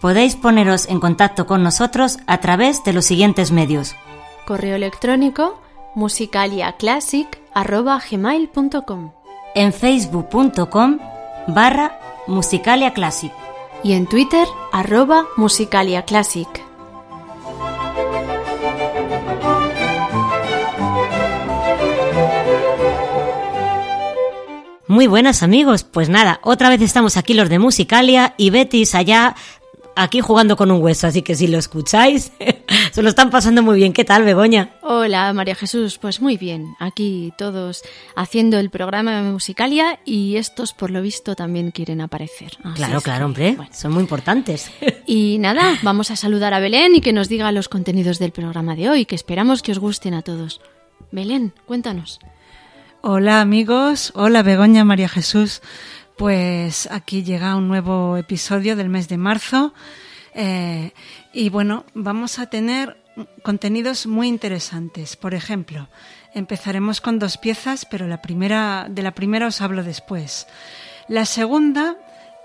Podéis poneros en contacto con nosotros a través de los siguientes medios. Correo electrónico musicaliaclassic.gmail.com En facebook.com barra musicaliaclassic y en Twitter arroba musicaliaclassic. Muy buenas amigos, pues nada, otra vez estamos aquí los de Musicalia y Betis allá aquí jugando con un hueso, así que si lo escucháis, se lo están pasando muy bien. ¿Qué tal, Begoña? Hola, María Jesús, pues muy bien. Aquí todos haciendo el programa de Musicalia y estos, por lo visto, también quieren aparecer. claro, claro, hombre, son muy importantes. Y nada, vamos a saludar a Belén y que nos diga los contenidos del programa de hoy, que esperamos que os gusten a todos. Belén, cuéntanos. Hola amigos, hola Begoña María Jesús. Pues aquí llega un nuevo episodio del mes de marzo eh, y bueno, vamos a tener contenidos muy interesantes. Por ejemplo, empezaremos con dos piezas, pero la primera, de la primera os hablo después. La segunda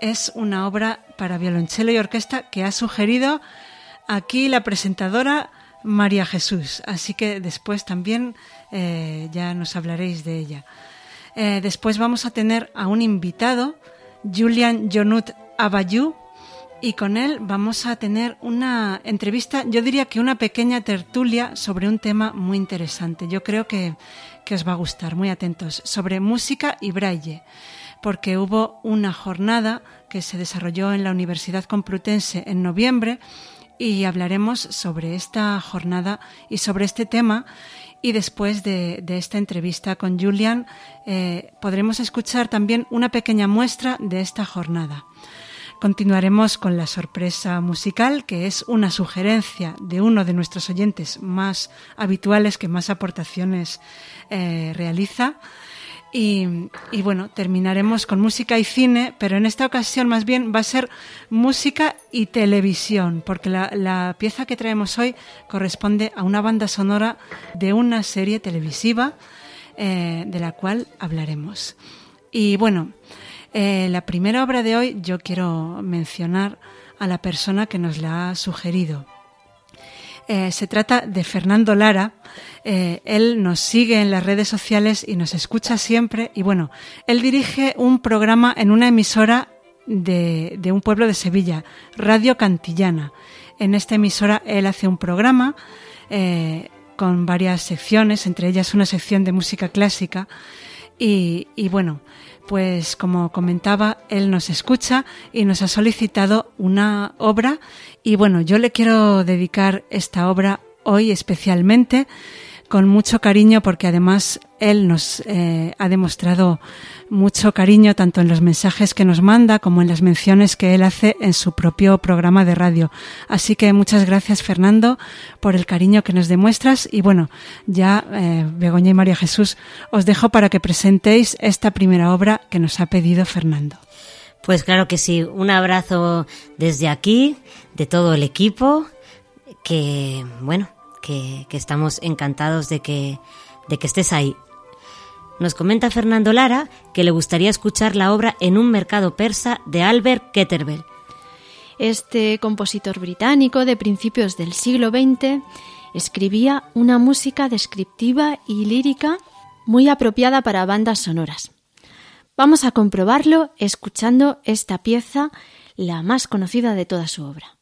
es una obra para violonchelo y orquesta que ha sugerido aquí la presentadora María Jesús, así que después también eh, ya nos hablaréis de ella. Eh, después vamos a tener a un invitado, Julian Jonut Abayú, y con él vamos a tener una entrevista, yo diría que una pequeña tertulia sobre un tema muy interesante. Yo creo que, que os va a gustar, muy atentos, sobre música y braille, porque hubo una jornada que se desarrolló en la Universidad Complutense en noviembre y hablaremos sobre esta jornada y sobre este tema y después de, esta entrevista con Julian eh, podremos escuchar también una pequeña muestra de esta jornada. Continuaremos con la sorpresa musical, que es una sugerencia de uno de nuestros oyentes más habituales que más aportaciones eh, realiza. Y, bueno, terminaremos con música y cine, pero en esta ocasión más bien va a ser música y televisión, porque la, pieza que traemos hoy corresponde a una banda sonora de una serie televisiva eh, de la cual hablaremos. Y bueno, eh, la primera obra de hoy yo quiero mencionar a la persona que nos la ha sugerido. Eh, se trata de Fernando Lara. Eh, él nos sigue en las redes sociales y nos escucha siempre. Y bueno, él dirige un programa en una emisora de, un pueblo de Sevilla, Radio Cantillana. En esta emisora él hace un programa eh, con varias secciones, entre ellas una sección de música clásica. Y, y bueno, pues como comentaba, él nos escucha y nos ha solicitado una obra. Y bueno, yo le quiero dedicar esta obra hoy especialmente con mucho cariño porque además él nos eh, ha demostrado mucho cariño tanto en los mensajes que nos manda como en las menciones que él hace en su propio programa de radio. Así que muchas gracias Fernando por el cariño que nos demuestras y bueno, ya eh, Begoña y María Jesús os dejo para que presentéis esta primera obra que nos ha pedido Fernando. Pues claro que sí, un abrazo desde aquí, de todo el equipo, que bueno, que, estamos encantados de que, de que estés ahí. Nos comenta Fernando Lara que le gustaría escuchar la obra En un mercado persa de Albert Ketterbell. Este compositor británico de principios del siglo XX escribía una música descriptiva y lírica muy apropiada para bandas sonoras. Vamos a comprobarlo escuchando esta pieza, la más conocida de toda su obra.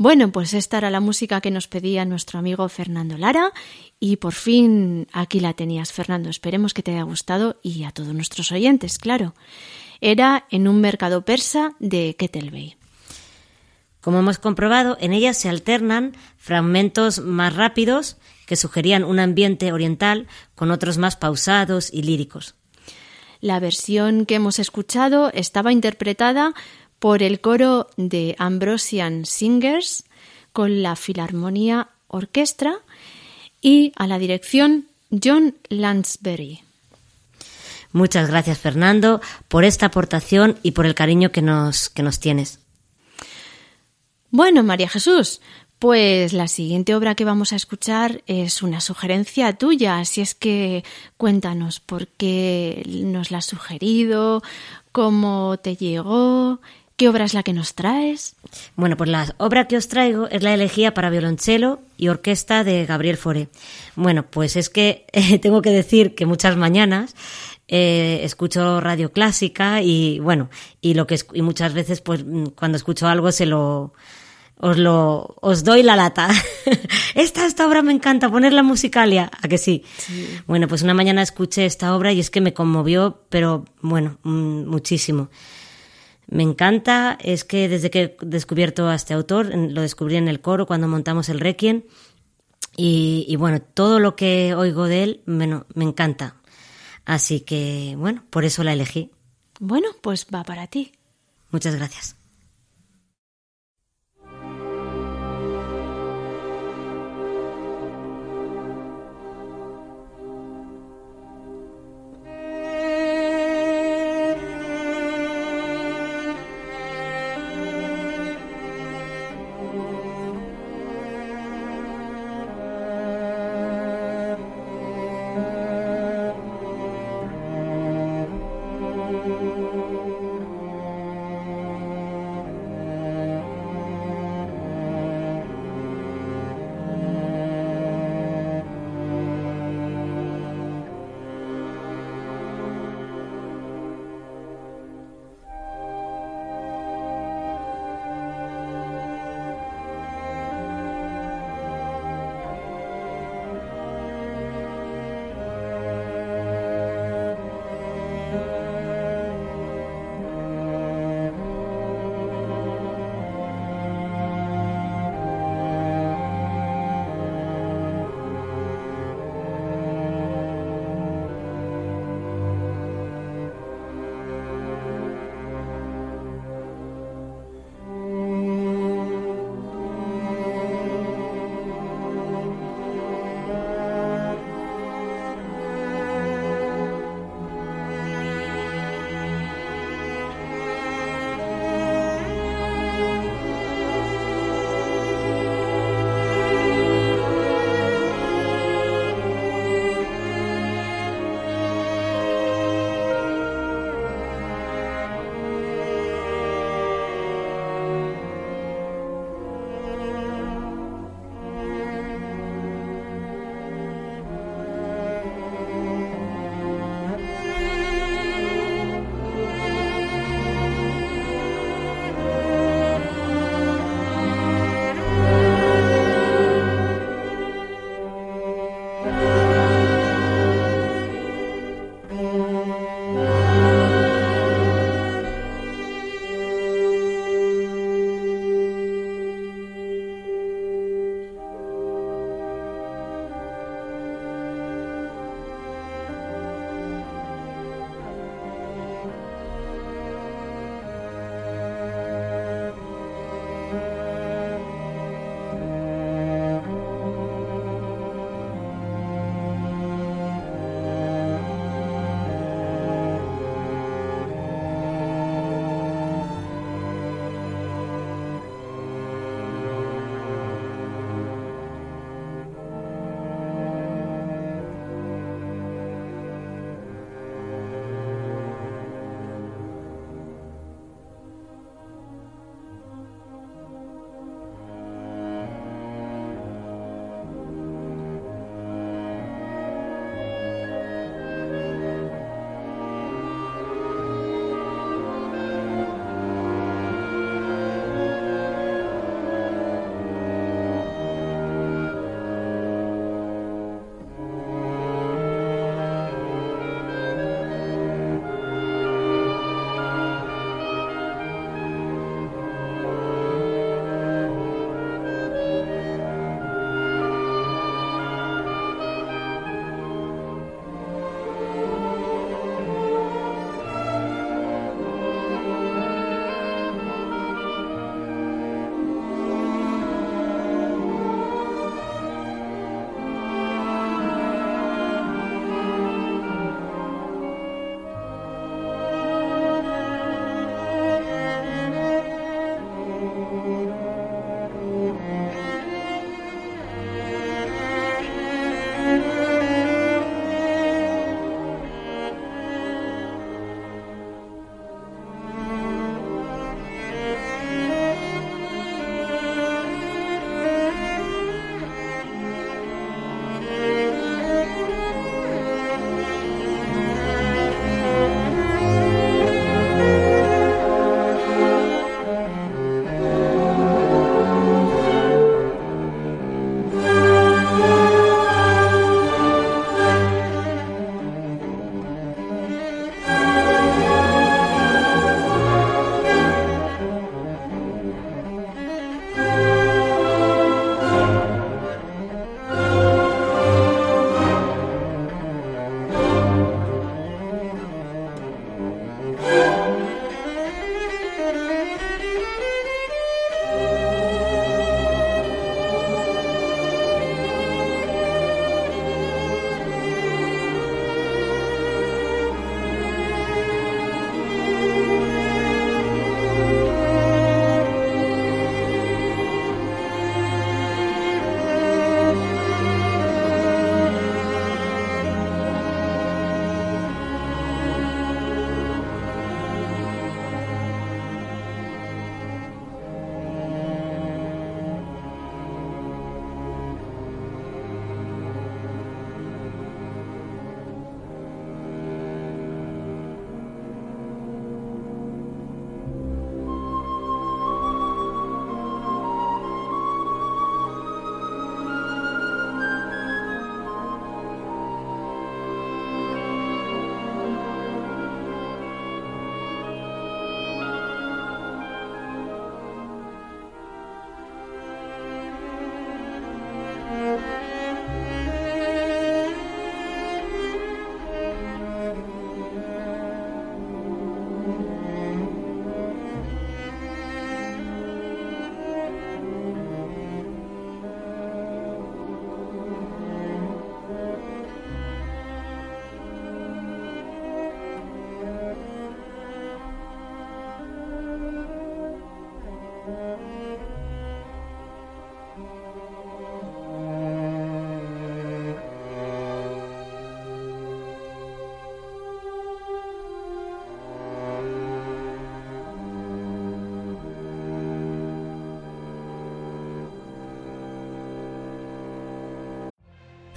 Bueno, pues esta era la música que nos pedía nuestro amigo Fernando Lara y por fin aquí la tenías, Fernando. Esperemos que te haya gustado y a todos nuestros oyentes, claro. Era en un mercado persa de Ketelbey. Como hemos comprobado, en ella se alternan fragmentos más rápidos que sugerían un ambiente oriental con otros más pausados y líricos. La versión que hemos escuchado estaba interpretada por el coro de Ambrosian Singers con la Filarmonía Orquestra y a la dirección John Lansbury. Muchas gracias Fernando por esta aportación y por el cariño que nos, que nos tienes. Bueno, María Jesús, pues la siguiente obra que vamos a escuchar es una sugerencia tuya, así es que cuéntanos por qué nos la has sugerido, cómo te llegó ¿Qué obra es la que nos traes? Bueno, pues la obra que os traigo es la elegía para violonchelo y orquesta de Gabriel Fauré. Bueno, pues es que tengo que decir que muchas mañanas eh, escucho radio clásica y bueno, y lo que y muchas veces pues mm, cuando escucho algo se lo os lo os doy la lata. esta esta obra me encanta poner la musicalia, a que sí? sí. Bueno, pues una mañana escuché esta obra y es que me conmovió, pero bueno, mm, muchísimo. Me encanta, es que desde que he descubierto a este autor, lo descubrí en el coro cuando montamos el Requiem, y, y bueno, todo lo que oigo de él bueno, me encanta. Así que, bueno, por eso la elegí. Bueno, pues va para ti. Muchas gracias.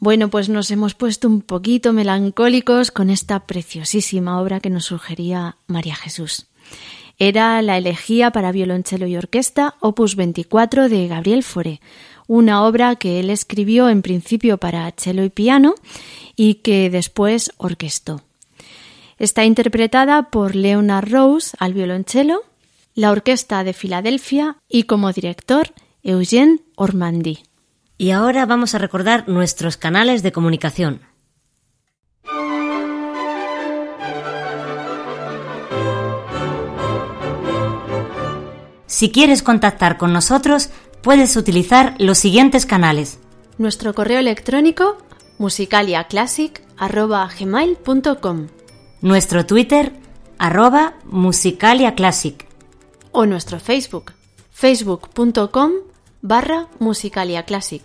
Bueno, pues nos hemos puesto un poquito melancólicos con esta preciosísima obra que nos sugería María Jesús. Era la elegía para violonchelo y orquesta, opus 24 de Gabriel Fauré, una obra que él escribió en principio para cello y piano y que después orquestó. Está interpretada por Leonard Rose al violonchelo, la Orquesta de Filadelfia y como director Eugène Ormandy. Y ahora vamos a recordar nuestros canales de comunicación. Si quieres contactar con nosotros, puedes utilizar los siguientes canales. Nuestro correo electrónico musicaliaclassic.gmail.com Nuestro Twitter, arroba musicaliaclassic. o nuestro Facebook facebook.com barra musicaliaclassic.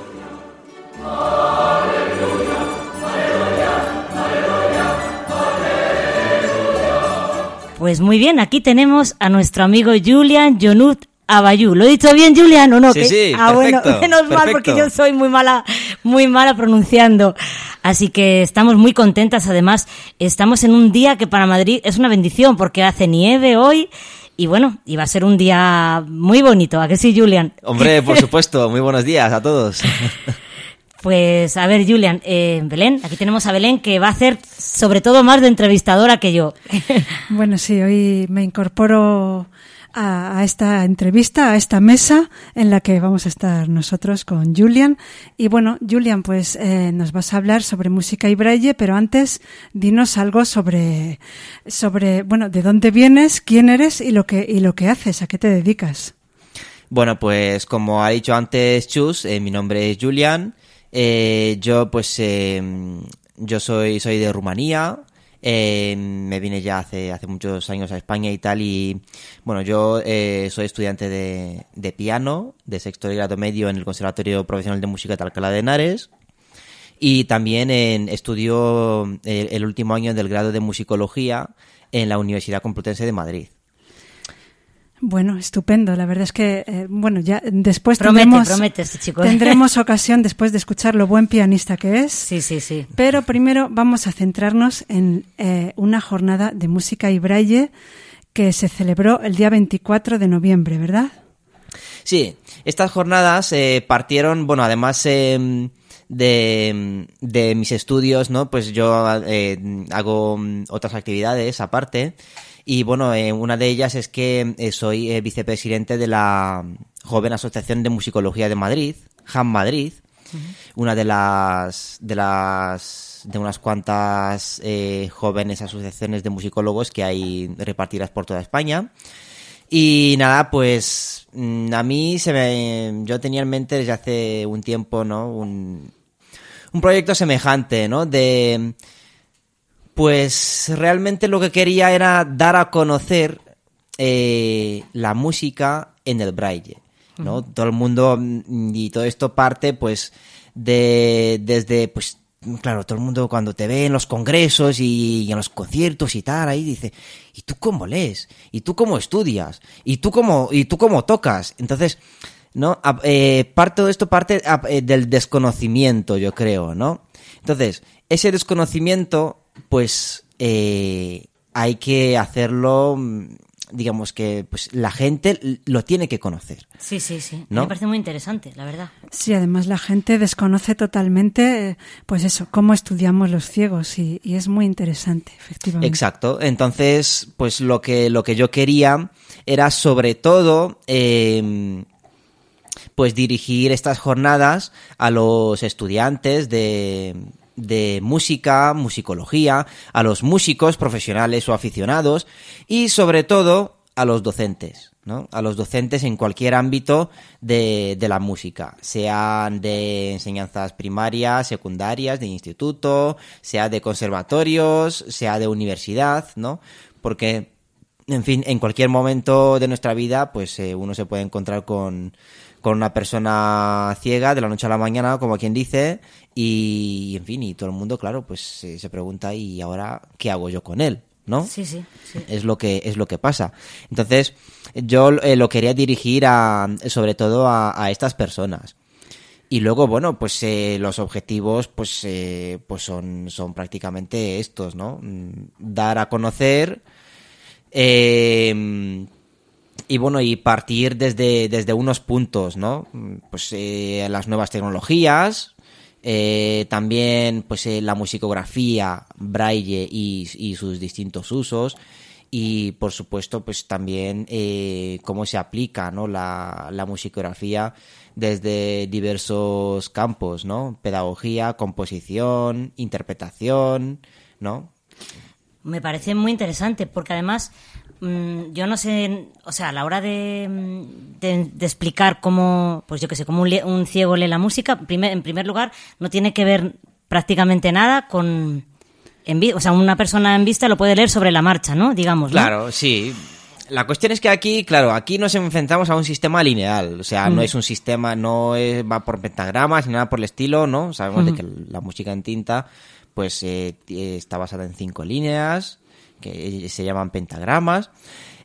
Pues muy bien, aquí tenemos a nuestro amigo Julian Jonut Abayú. ¿Lo he dicho bien, Julian, o no? Sí, sí, Ah, bueno, perfecto, menos mal, porque yo soy muy mala, muy mala pronunciando. Así que estamos muy contentas. Además, estamos en un día que para Madrid es una bendición, porque hace nieve hoy. Y bueno, y va a ser un día muy bonito. ¿A que sí, Julian? Hombre, por supuesto, muy buenos días a todos. Pues a ver, Julian, eh, Belén, aquí tenemos a Belén que va a hacer sobre todo más de entrevistadora que yo. Bueno, sí, hoy me incorporo a, a esta entrevista, a esta mesa en la que vamos a estar nosotros con Julian. Y bueno, Julian, pues eh, nos vas a hablar sobre música y braille, pero antes dinos algo sobre, sobre, bueno, de dónde vienes, quién eres y lo que, y lo que haces, a qué te dedicas. Bueno, pues como ha dicho antes Chus, eh, mi nombre es Julian. Eh, yo pues eh, yo soy soy de Rumanía. eh, me vine ya hace hace muchos años a España y tal y bueno yo eh, soy estudiante de, de piano de sexto de grado medio en el Conservatorio Profesional de Música de Alcalá de Henares y también estudio eh, el último año del grado de musicología en la Universidad Complutense de Madrid. Bueno, estupendo. La verdad es que, eh, bueno, ya después Promete, tendremos, promete este chico. tendremos ocasión después de escuchar lo buen pianista que es. Sí, sí, sí. Pero primero vamos a centrarnos en eh, una jornada de música y braille que se celebró el día 24 de noviembre, ¿verdad? Sí, estas jornadas eh, partieron, bueno, además eh, de, de mis estudios, ¿no? Pues yo eh, hago mm, otras actividades aparte. Y bueno, eh, una de ellas es que eh, soy eh, vicepresidente de la Joven Asociación de Musicología de Madrid, JAM Madrid, una de las de las de unas cuantas jóvenes asociaciones de musicólogos que hay repartidas por toda España. Y nada, pues mm, a mí se me, yo tenía en mente desde hace un tiempo, ¿no? Un, un proyecto semejante, ¿no? De, pues realmente lo que quería era dar a conocer eh, la música en el braille, ¿no? Todo el mundo mm, y todo esto parte, pues, de desde, pues, claro, todo el mundo cuando te ve en los congresos y, en los conciertos y tal, ahí dice, ¿y tú cómo lees? ¿Y tú cómo estudias? ¿Y tú cómo, y tú cómo tocas? Entonces, ¿no? A- eh, parte todo esto parte a- eh, del desconocimiento, yo creo, ¿no? Entonces, ese desconocimiento, pues, eh, hay que hacerlo, mm, digamos que, pues, la gente lo tiene que conocer. Sí, sí, sí. ¿No? Me parece muy interesante, la verdad. Sí, además la gente desconoce totalmente, eh, pues eso, cómo estudiamos los ciegos y, y es muy interesante, efectivamente. Exacto. Entonces, pues lo que, lo que yo quería era sobre todo, eh, pues dirigir estas jornadas a los estudiantes de, de música, musicología, a los músicos profesionales o aficionados y sobre todo a los docentes, ¿no? A los docentes en cualquier ámbito de, de la música, sean de enseñanzas primarias, secundarias, de instituto, sea de conservatorios, sea de universidad, ¿no? Porque, en fin, en cualquier momento de nuestra vida, pues eh, uno se puede encontrar con, con una persona ciega de la noche a la mañana, como quien dice, y, en fin, y todo el mundo, claro, pues eh, se pregunta, ¿y ahora qué hago yo con él? ¿No? Sí, sí, sí. es lo que es lo que pasa entonces yo eh, lo quería dirigir a sobre todo a, a estas personas y luego bueno pues eh, los objetivos pues eh, pues son son prácticamente estos no Mm, dar a conocer eh, y bueno, y partir desde, desde unos puntos, ¿no? Mm, Pues eh, las nuevas tecnologías, eh, también pues eh, la musicografía, braille y, sus distintos usos y por supuesto pues también eh, cómo se aplica ¿no? la, la musicografía desde diversos campos, ¿no? Pedagogía, composición, interpretación, ¿no? Me parece muy interesante porque además yo no sé, o sea, a la hora de, mm, de- de explicar cómo, pues yo que sé, cómo un, ciego lee la música, primer- en primer lugar, no tiene que ver prácticamente nada con... En o sea, una persona en vista lo puede leer sobre la marcha, ¿no? Digamos, ¿no? Claro, sí. La cuestión es que aquí, claro, aquí nos enfrentamos a un sistema lineal, o sea, no es un sistema, no es- va por pentagramas ni nada por el estilo, ¿no? Sabemos de que la música en tinta, pues, eh, t- está basada en cinco líneas, que se llaman pentagramas.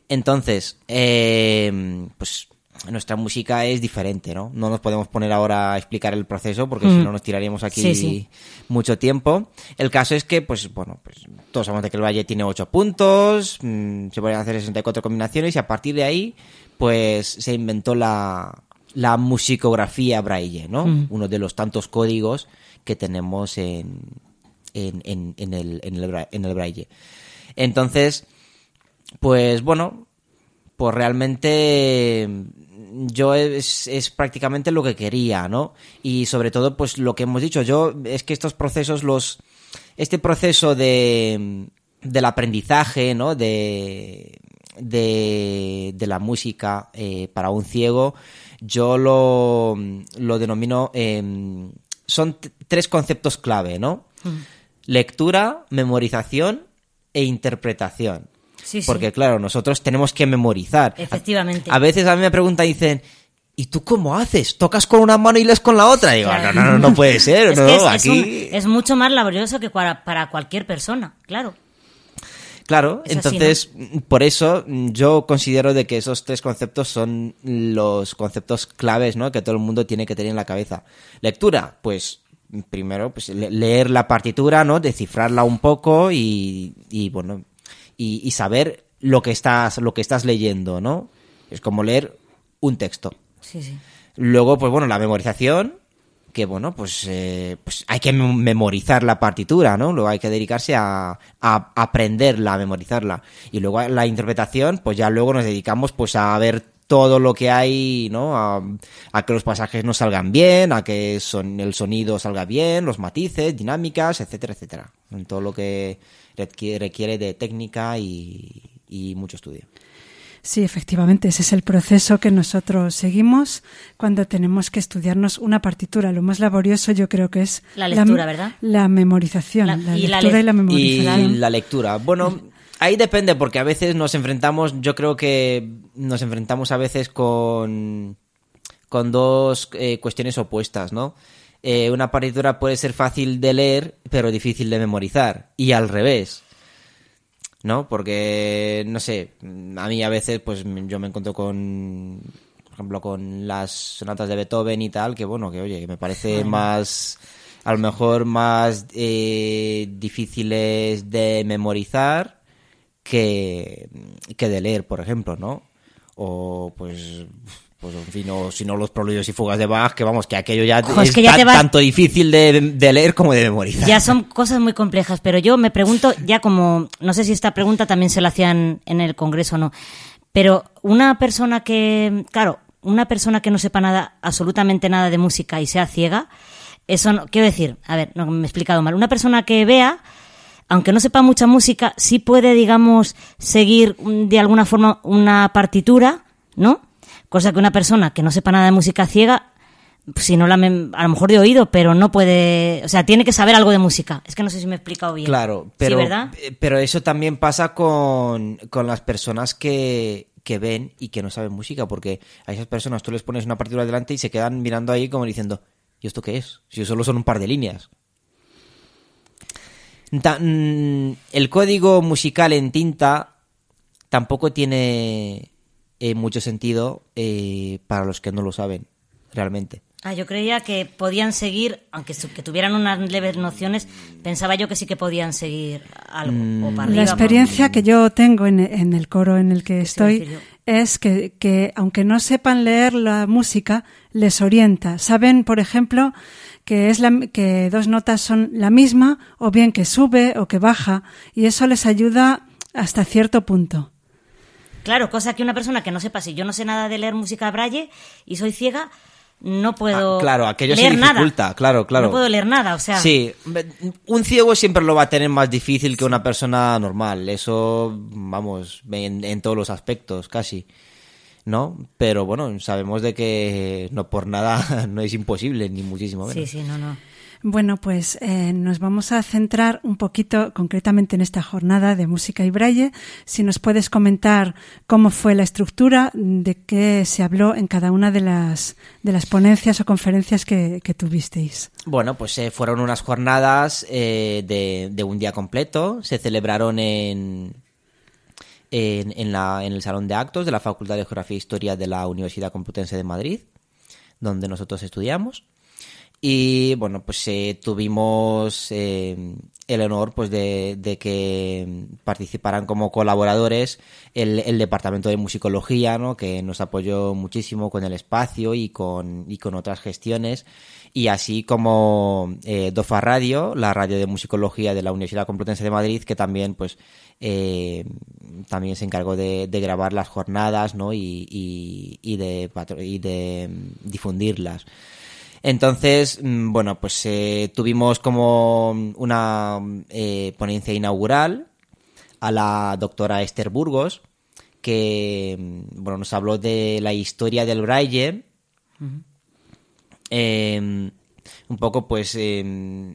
Entonces, eh, pues, nuestra música es diferente, ¿no? No nos podemos poner ahora a explicar el proceso porque si no nos tiraríamos aquí Sí, sí. mucho tiempo. El caso es que, pues, bueno, pues todos sabemos de que el Valle tiene 8 puntos, mm, se pueden hacer 64 combinaciones y a partir de ahí, pues, se inventó la, la musicografía braille, ¿no? Uno de los tantos códigos que tenemos en, en, en, en el, en, el, bra- en el braille. Entonces, pues, bueno, pues realmente mm, yo es, es prácticamente lo que quería, ¿no? Y sobre todo, pues lo que hemos dicho, yo es que estos procesos, los, este proceso de, del aprendizaje, ¿no? De, de, de la música eh, para un ciego, yo lo, lo denomino, em, son tres conceptos clave, ¿no? Lectura, memorización e interpretación. Sí, sí. Porque claro, nosotros tenemos que memorizar. Efectivamente. A, a veces a mí me preguntan y dicen, ¿y tú cómo haces? ¿Tocas con una mano y lees con la otra? Y digo, Claro. no, no, no, no puede ser, Es no, que es, es aquí... un- es mucho más laborioso que para, para cualquier persona, claro. Claro, Es así, entonces, por eso yo considero de que esos tres conceptos son los conceptos claves, ¿no? Que todo el mundo tiene que tener en la cabeza. Lectura, pues primero, pues le- leer la partitura, ¿no? Descifrarla un poco y, y, bueno, y, y saber lo que estás, lo que estás leyendo, ¿no? Es como leer un texto. Sí, sí. Luego, pues bueno, la memorización, que bueno, pues, eh, pues hay que mem- memorizar la partitura, ¿no? Luego hay que dedicarse a, a aprenderla, a memorizarla. Y luego la interpretación, pues ya luego nos dedicamos pues a ver todo lo que hay, ¿no? A, a que los pasajes nos salgan bien, a que son, el sonido salga bien, los matices, dinámicas, etcétera, etcétera. En todo lo que requiere, de técnica y, y mucho estudio. Sí, efectivamente, ese es el proceso que nosotros seguimos cuando tenemos que estudiarnos una partitura. Lo más laborioso yo creo que es La lectura, ¿verdad? La memorización, La- la, y la lectura le- y la Y memorización. la lectura. Bueno, ahí depende, porque a veces nos enfrentamos, yo creo que nos enfrentamos a veces con, con dos eh, cuestiones opuestas, ¿no? Eh, una partitura puede ser fácil de leer, pero difícil de memorizar. Y al revés. ¿No? Porque, no sé, a mí a veces, pues yo me encuentro con, por ejemplo, con las sonatas de Beethoven y tal, que bueno, que oye, que me parece más, a lo mejor más eh, difíciles de memorizar que, que de leer, por ejemplo, ¿no? O pues, pues en fin, o si no los proludios y fugas de Bach, que vamos, que aquello ya Ojo, es es que ya ta- te vas- tanto difícil de, de leer como de memorizar. Ya son cosas muy complejas, pero yo me pregunto, ya como, no sé si esta pregunta también se la hacían en el Congreso o no, pero una persona que, claro, una persona que no sepa nada, absolutamente nada de música y sea ciega, eso no, quiero decir, a ver, no me he explicado mal, una persona que vea, aunque no sepa mucha música, sí puede, digamos, seguir mm, de alguna forma una partitura, ¿no? Cosa que una persona que no sepa nada de música ciega, si no la a lo mejor de oído, pero no puede, o sea, tiene que saber algo de música. Es que no sé si me he explicado bien. Claro, pero, sí, ¿verdad? eh, pero eso también pasa con, con las personas que, que ven y que no saben música, porque a esas personas tú les pones una partitura delante y se quedan mirando ahí como diciendo, ¿y esto qué es? Si solo son un par de líneas. Ta- mm, el código musical en tinta tampoco tiene eh, mucho sentido eh, para los que no lo saben, realmente. Ah, yo creía que podían seguir, aunque que tuvieran unas leves nociones, pensaba yo que sí que podían seguir algo Mm. o para La experiencia que yo tengo en, en el coro en el que estoy es que, que, aunque no sepan leer la música, les orienta. Saben, por ejemplo, que, es la, que dos notas son la misma, o bien que sube o que baja, y eso les ayuda hasta cierto punto. Claro, cosa que una persona que no sepa, si yo no sé nada de leer música braille y soy ciega, no puedo Ah, claro, aquello se leer dificulta, nada. claro, claro. No puedo leer nada, o sea. Sí, un ciego siempre lo va a tener más difícil que una persona normal. Eso, vamos, en, en todos los aspectos, casi. ¿No? Pero bueno, sabemos de que no por nada no es imposible, ni muchísimo menos. Sí, sí, no, no. Bueno, pues eh, nos vamos a centrar un poquito concretamente en esta jornada de música y braille. Si nos puedes comentar cómo fue la estructura, de qué se habló en cada una de las, de las ponencias o conferencias que, que tuvisteis. Bueno, pues eh, fueron unas jornadas eh, de, de un día completo. Se celebraron en, en, en la- en el Salón de Actos de la Facultad de Geografía e Historia de la Universidad Complutense de Madrid, donde nosotros estudiamos. Y bueno, pues eh, tuvimos eh, el honor pues de, de que participaran como colaboradores el, el Departamento de Musicología, ¿no? que nos apoyó muchísimo con el espacio y con, y con otras gestiones. Y así como eh, DOFA Radio, la radio de musicología de la Universidad Complutense de Madrid, que también pues eh, también se encargó de, de grabar las jornadas ¿no? y, y, y de, patro- y de mm, difundirlas. Entonces, mm, bueno, pues eh, tuvimos como una eh, ponencia inaugural a la doctora Esther Burgos, que mm, bueno, nos habló de la historia del braille. Eh, un poco, pues, eh,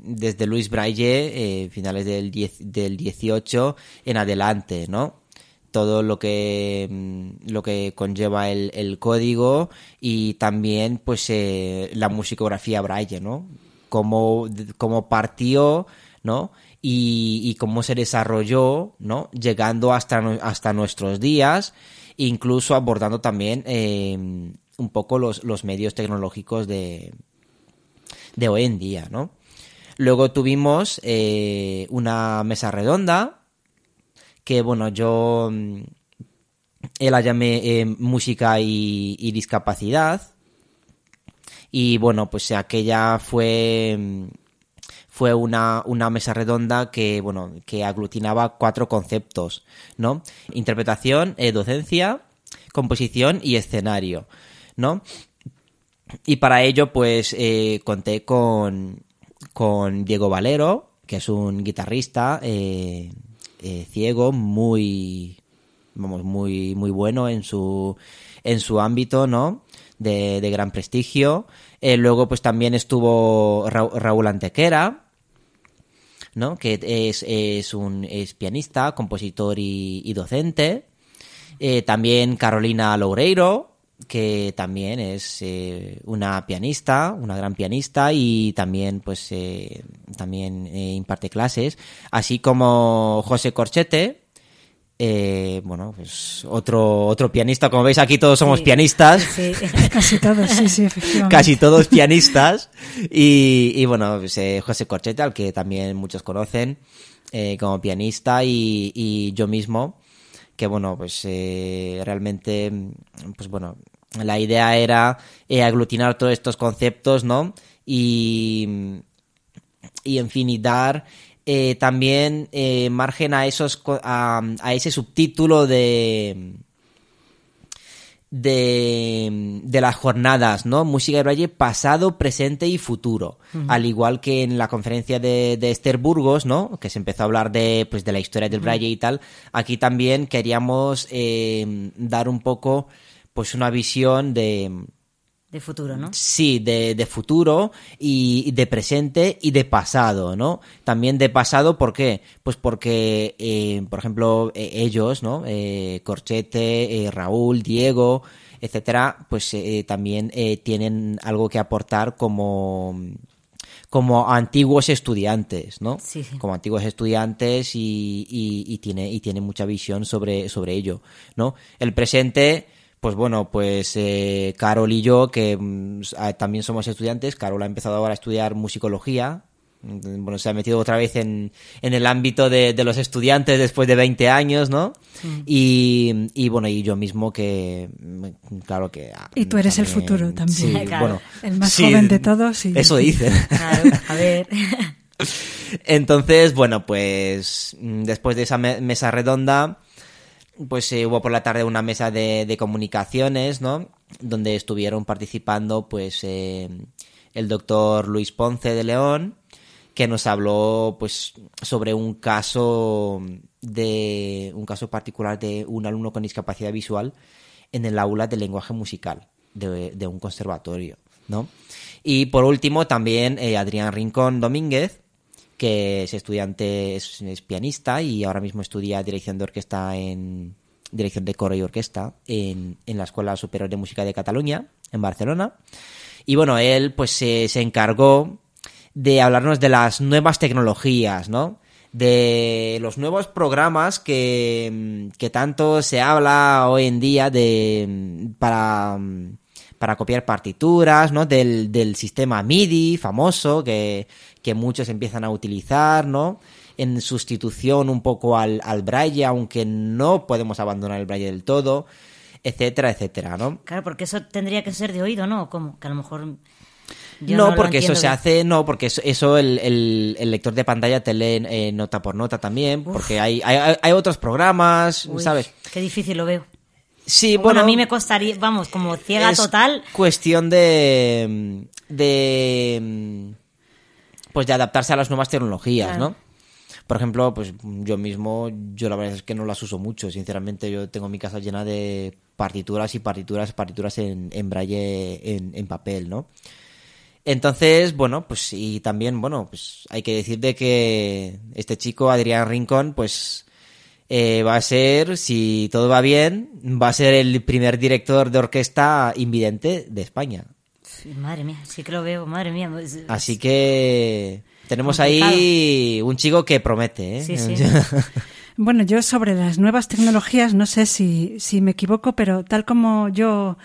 desde Luis Braille, eh, finales del, 10 del 18 en adelante, ¿no? Todo lo que, mm, lo que conlleva el, el código y también, pues, eh, la musicografía Braille, ¿no? Cómo, cómo partió, ¿no? Y, cómo se desarrolló, ¿no? Llegando hasta, hasta nuestros días, incluso abordando también eh, un poco los, los medios tecnológicos de, de hoy en día, ¿no? Luego tuvimos eh, una mesa redonda que, bueno, yo mm, eh, la llamé eh, música y, y discapacidad Y bueno, pues aquella fue fue una, una mesa redonda que, bueno, que aglutinaba cuatro conceptos, ¿no? Interpretación, eh, docencia, composición y escenario, ¿no? Y para ello, pues, eh, conté con, con Diego Valero, que es un guitarrista eh, ciego, muy, vamos, muy, muy bueno en su, en su ámbito, ¿no? De, de gran prestigio. luego, pues también estuvo Raúl Antequera, ¿no? Que es, es un pianista, compositor y, docente. Eh, también Carolina Loureiro, que también es eh, una pianista, una gran pianista y también pues eh, también imparte clases, así como José Corchete, eh, bueno, pues otro, otro pianista, como veis aquí todos somos pianistas. Casi todos, sí, sí, efectivamente. Casi todos pianistas. Y, bueno, pues, eh, José Corchete, al que también muchos conocen eh, como pianista, y, yo mismo, que bueno, pues realmente, pues bueno, la idea era aglutinar todos estos conceptos, ¿no? Y, y en fin, y dar eh, también eh, margen a esos a, ese subtítulo de de, de las jornadas, ¿no? Música de Braille pasado, presente y futuro. Al igual que en la conferencia de, de Esther Burgos, ¿no? Que se empezó a hablar de, pues, de la historia del Braille y tal. Aquí también queríamos eh, dar un poco, pues, una visión de, de futuro, ¿no? Sí, de, de, futuro y de presente y de pasado, ¿no? También de pasado, ¿por qué? Pues porque, eh, por ejemplo, eh, ellos, ¿no? Eh, Corchete, Raúl, Diego, etcétera, pues también tienen algo que aportar como como antiguos estudiantes, ¿no? Sí, sí. Como antiguos estudiantes y, y, y, tiene, y tiene mucha visión sobre, sobre ello, ¿no? El presente pues bueno, pues eh, Carol y yo, que mm, también somos estudiantes, Carol ha empezado ahora a estudiar musicología, mm, bueno, se ha metido otra vez en, en el ámbito de, los estudiantes después de 20 años, ¿no? Y, y, bueno, y yo mismo que, mm, claro que... Ah, y tú eres el futuro también. bueno, el más joven de todos. Y... Eso dicen. Claro, a ver. Entonces, bueno, pues después de esa mesa redonda pues eh, hubo por la tarde una mesa de, comunicaciones, ¿no? Donde estuvieron participando, pues, eh, el doctor Luis Ponce de León, que nos habló, pues, sobre un caso de un caso particular de un alumno con discapacidad visual en el aula de lenguaje musical de, un conservatorio, ¿no? Y por último, también eh, Adrián Rincón Domínguez, que es estudiante, es, pianista y ahora mismo estudia dirección de orquesta en dirección de coro y orquesta en, la Escuela Superior de Música de Cataluña, en Barcelona. Y bueno, él pues se, encargó de hablarnos de las nuevas tecnologías, ¿no? de los nuevos programas que, que, tanto se habla hoy en día de para para copiar partituras, ¿no? Del, del sistema MIDI famoso que, que, muchos empiezan a utilizar, ¿no? En sustitución un poco al, al braille, aunque no podemos abandonar el braille del todo, etcétera, etcétera, ¿no? Claro, porque eso tendría que ser de oído, ¿no? Como que a lo mejor... no, porque eso se hace, no, porque eso, el, el, lector de pantalla te lee eh, nota por nota también, porque hay, hay, hay, otros programas, ¿sabes? Qué difícil lo veo. Sí, bueno, a mí me costaría, vamos, como ciega es total. Cuestión de. de. Pues de adaptarse a las nuevas tecnologías, ¿no? Por ejemplo, pues yo mismo, yo la verdad es que no las uso mucho, sinceramente. Yo tengo mi casa llena de partituras y partituras, partituras en, en braille, en, en papel, ¿no? Entonces, bueno, pues y también, bueno, pues hay que decir de que este chico, Adrián Rincón, pues eh, va a ser, si todo va bien, va a ser el primer director de orquesta invidente de España. madre mía, sí que lo veo, madre mía. Pues, Así que tenemos ahí un chico que promete. ¿eh? Sí, sí. bueno, yo sobre las nuevas tecnologías, no sé si, si me equivoco, pero tal como yo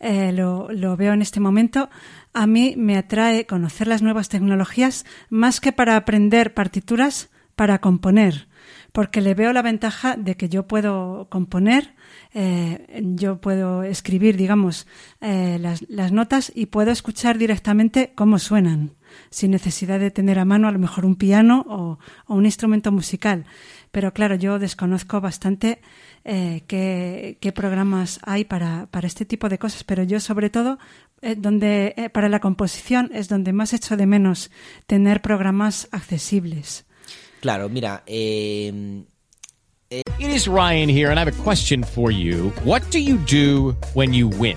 eh, lo, lo veo en este momento, a mí me atrae conocer las nuevas tecnologías más que para aprender partituras para componer, porque le veo la ventaja de que yo puedo componer, eh, yo puedo escribir, digamos, eh, las, notas y puedo escuchar directamente cómo suenan, sin necesidad de tener a mano a lo mejor un piano o, un instrumento musical. Pero claro, yo desconozco bastante eh, qué, programas hay para, para este tipo de cosas, pero yo sobre todo donde para la composición es donde más echo de menos tener programas accesibles. Claro, mira, eh, It is Ryan here, and I have a question for you. What do you do when you win?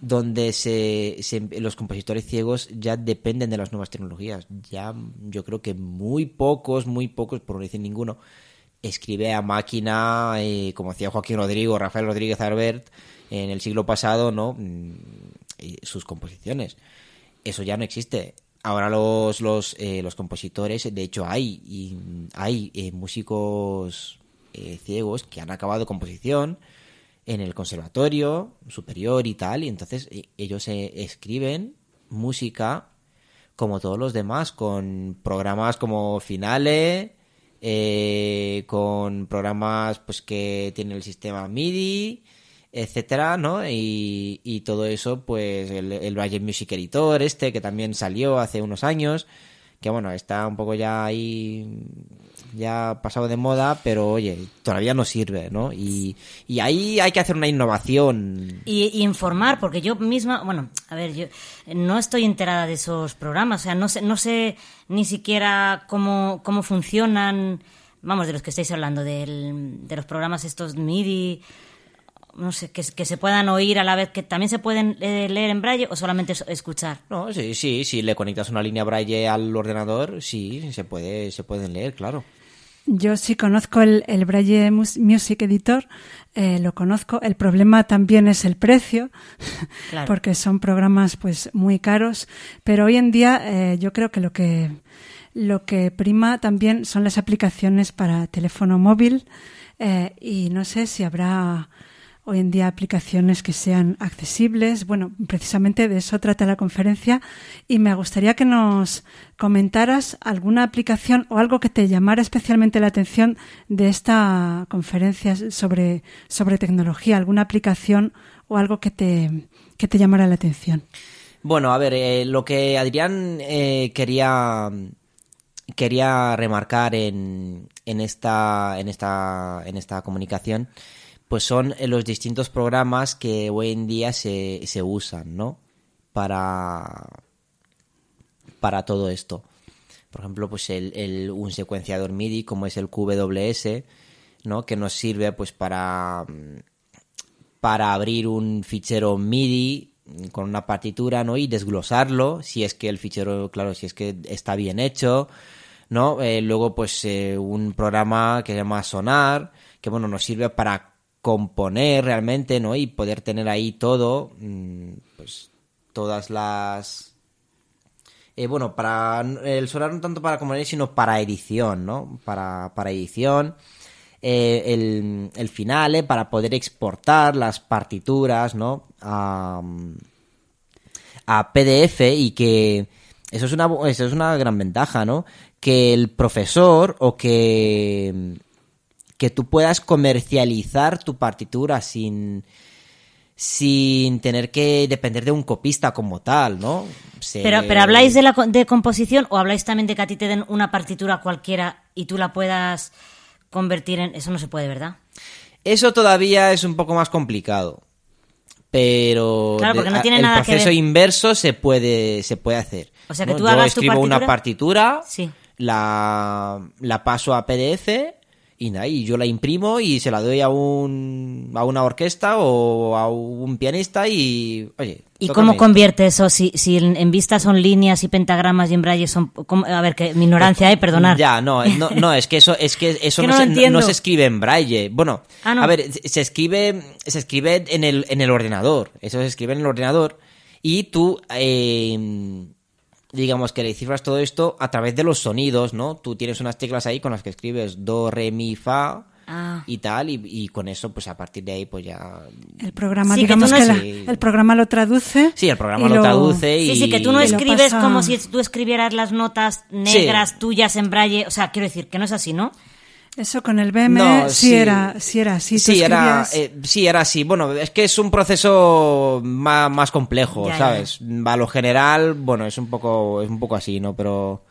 Donde se, los compositores ciegos ya dependen de las nuevas tecnologías. Ya yo creo que muy pocos, muy pocos, por no decir ninguno, escribe a máquina, eh, como hacía Joaquín Rodrigo, Rafael Rodríguez Arbert en el siglo pasado, ¿no? Mm, sus composiciones. Eso ya no existe. Ahora los, los, eh, los compositores, de hecho hay, y hay eh, músicos eh, ciegos que han acabado composición en el conservatorio superior y tal, y entonces eh, ellos eh, escriben música como todos los demás, con programas como Finale, eh, con programas pues que tienen el sistema MIDI, etcétera, ¿no? Y, y todo eso, pues el, el Music Editor este que también salió hace unos años, que bueno, está un poco ya ahí ya pasado de moda, pero oye, todavía no sirve, ¿no? Y, y ahí hay que hacer una innovación. Y, y informar, porque yo misma, bueno, a ver, yo no estoy enterada de esos programas, o sea, no sé, no sé ni siquiera cómo, cómo funcionan, vamos, de los que estáis hablando, del- de los programas estos MIDI, no sé, que, que se puedan oír a la vez, que también se pueden eh, leer en braille o solamente es- escuchar. No, sí, sí, si le conectas una línea Braille al ordenador, sí, se puede, se pueden leer, claro. Yo sí conozco el, el Braille Mus- Music Editor, eh, lo conozco. El problema también es el precio, Claro. porque son programas pues muy caros. Pero hoy en día eh, yo creo que lo que lo que prima también son las aplicaciones para teléfono móvil eh, y no sé si habrá hoy en día aplicaciones que sean accesibles. Bueno, precisamente de eso trata la conferencia y me gustaría que nos comentaras alguna aplicación o algo que te llamara especialmente la atención de esta conferencia sobre, sobre tecnología, alguna aplicación o algo que te, que te llamara la atención. Bueno, a ver, eh, lo que Adrián eh, quería quería remarcar en, en esta en esta en esta comunicación pues son eh, los distintos programas que hoy en día se, se usan, ¿no? Para para todo esto. Por ejemplo, pues el, el- un secuenciador MIDI como es el QWS, ¿no? Que nos sirve pues para para abrir un fichero MIDI con una partitura, ¿no? Y desglosarlo, si es que el fichero, claro, si es que está bien hecho, ¿no? Eh, luego, pues, eh, un programa que se llama Sonar, que, bueno, nos sirve para componer realmente, ¿no? Y poder tener ahí todo, mm, pues, todas las... Eh, bueno, para el Sonar no tanto para componer, sino para edición, ¿no? Para, para edición eh, el, el finale para poder exportar las partituras, ¿no? A, a PDF y que eso es una eso es una gran ventaja, ¿no? Que el profesor o que que tú puedas comercializar tu partitura sin sin tener que depender de un copista como tal, ¿no? Se- Pero, pero ¿habláis de la de composición o habláis también de que a ti te den una partitura cualquiera y tú la puedas convertir en... Eso no se puede, ¿verdad? Eso todavía es un poco más complicado. Pero Claro, porque no tiene el nada que proceso ver. inverso se puede, se puede hacer. O sea, que ¿no? tú Yo hagas tu escribo una partitura. partitura, Sí. la, la paso a PDF y, nada, y yo la imprimo y se la doy a un a una orquesta o a un pianista y oye ¿Y cómo esto. convierte eso? Si, si en, vista son líneas y pentagramas y en braille son... ¿cómo? A ver, que mi ignorancia, ¿eh? Perdonar. Ya, no, no, no, es que eso, es que eso Que no, se, no- escribe en braille. Bueno, Ah, a ver, se se escribe, se escribe en el, en el ordenador. Eso se escribe en el ordenador. Y tú, eh, digamos que le cifras todo esto a través de los sonidos, ¿no? Tú tienes unas teclas ahí con las que escribes do, re, mi, fa Ah. y tal. Y, y con eso, pues a partir de ahí, pues ya. El programa, Sí, que que, la- el programa lo traduce. Sí, el programa lo traduce y. Sí, sí, que tú no escribes pasa- como si tú escribieras las notas negras tuyas en braille. O sea, quiero decir que no es así, ¿no? Eso con el BM No, sí, sí. era, sí era así. Sí, era, eh, sí, era así. Bueno, es que es un proceso más, más complejo, Ya, ¿sabes? A lo general, bueno, es un poco, es un poco así, ¿no? Pero,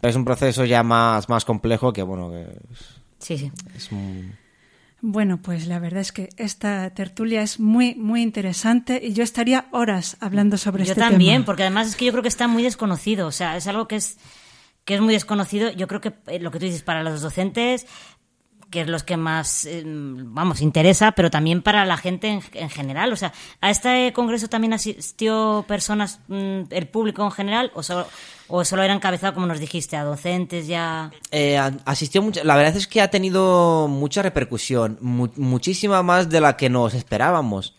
pero es un proceso ya más, más complejo que, bueno, que Sí, sí. es un... Bueno, pues la verdad es que esta tertulia es muy, muy interesante y yo estaría horas hablando sobre Yo este también, tema. porque además es que yo creo que está muy desconocido. O sea, es algo que es, que es muy desconocido. Yo creo que eh, lo que tú dices para los docentes, que es los que más, eh, vamos, interesa, pero también para la gente en, en general. O sea, ¿a este congreso también asistió personas, mm, el público en general, o solo, o solo era encabezado, como nos dijiste, a docentes ya? Eh, asistió mucho, la verdad es que ha tenido mucha repercusión, mu- muchísima más de la que nos esperábamos,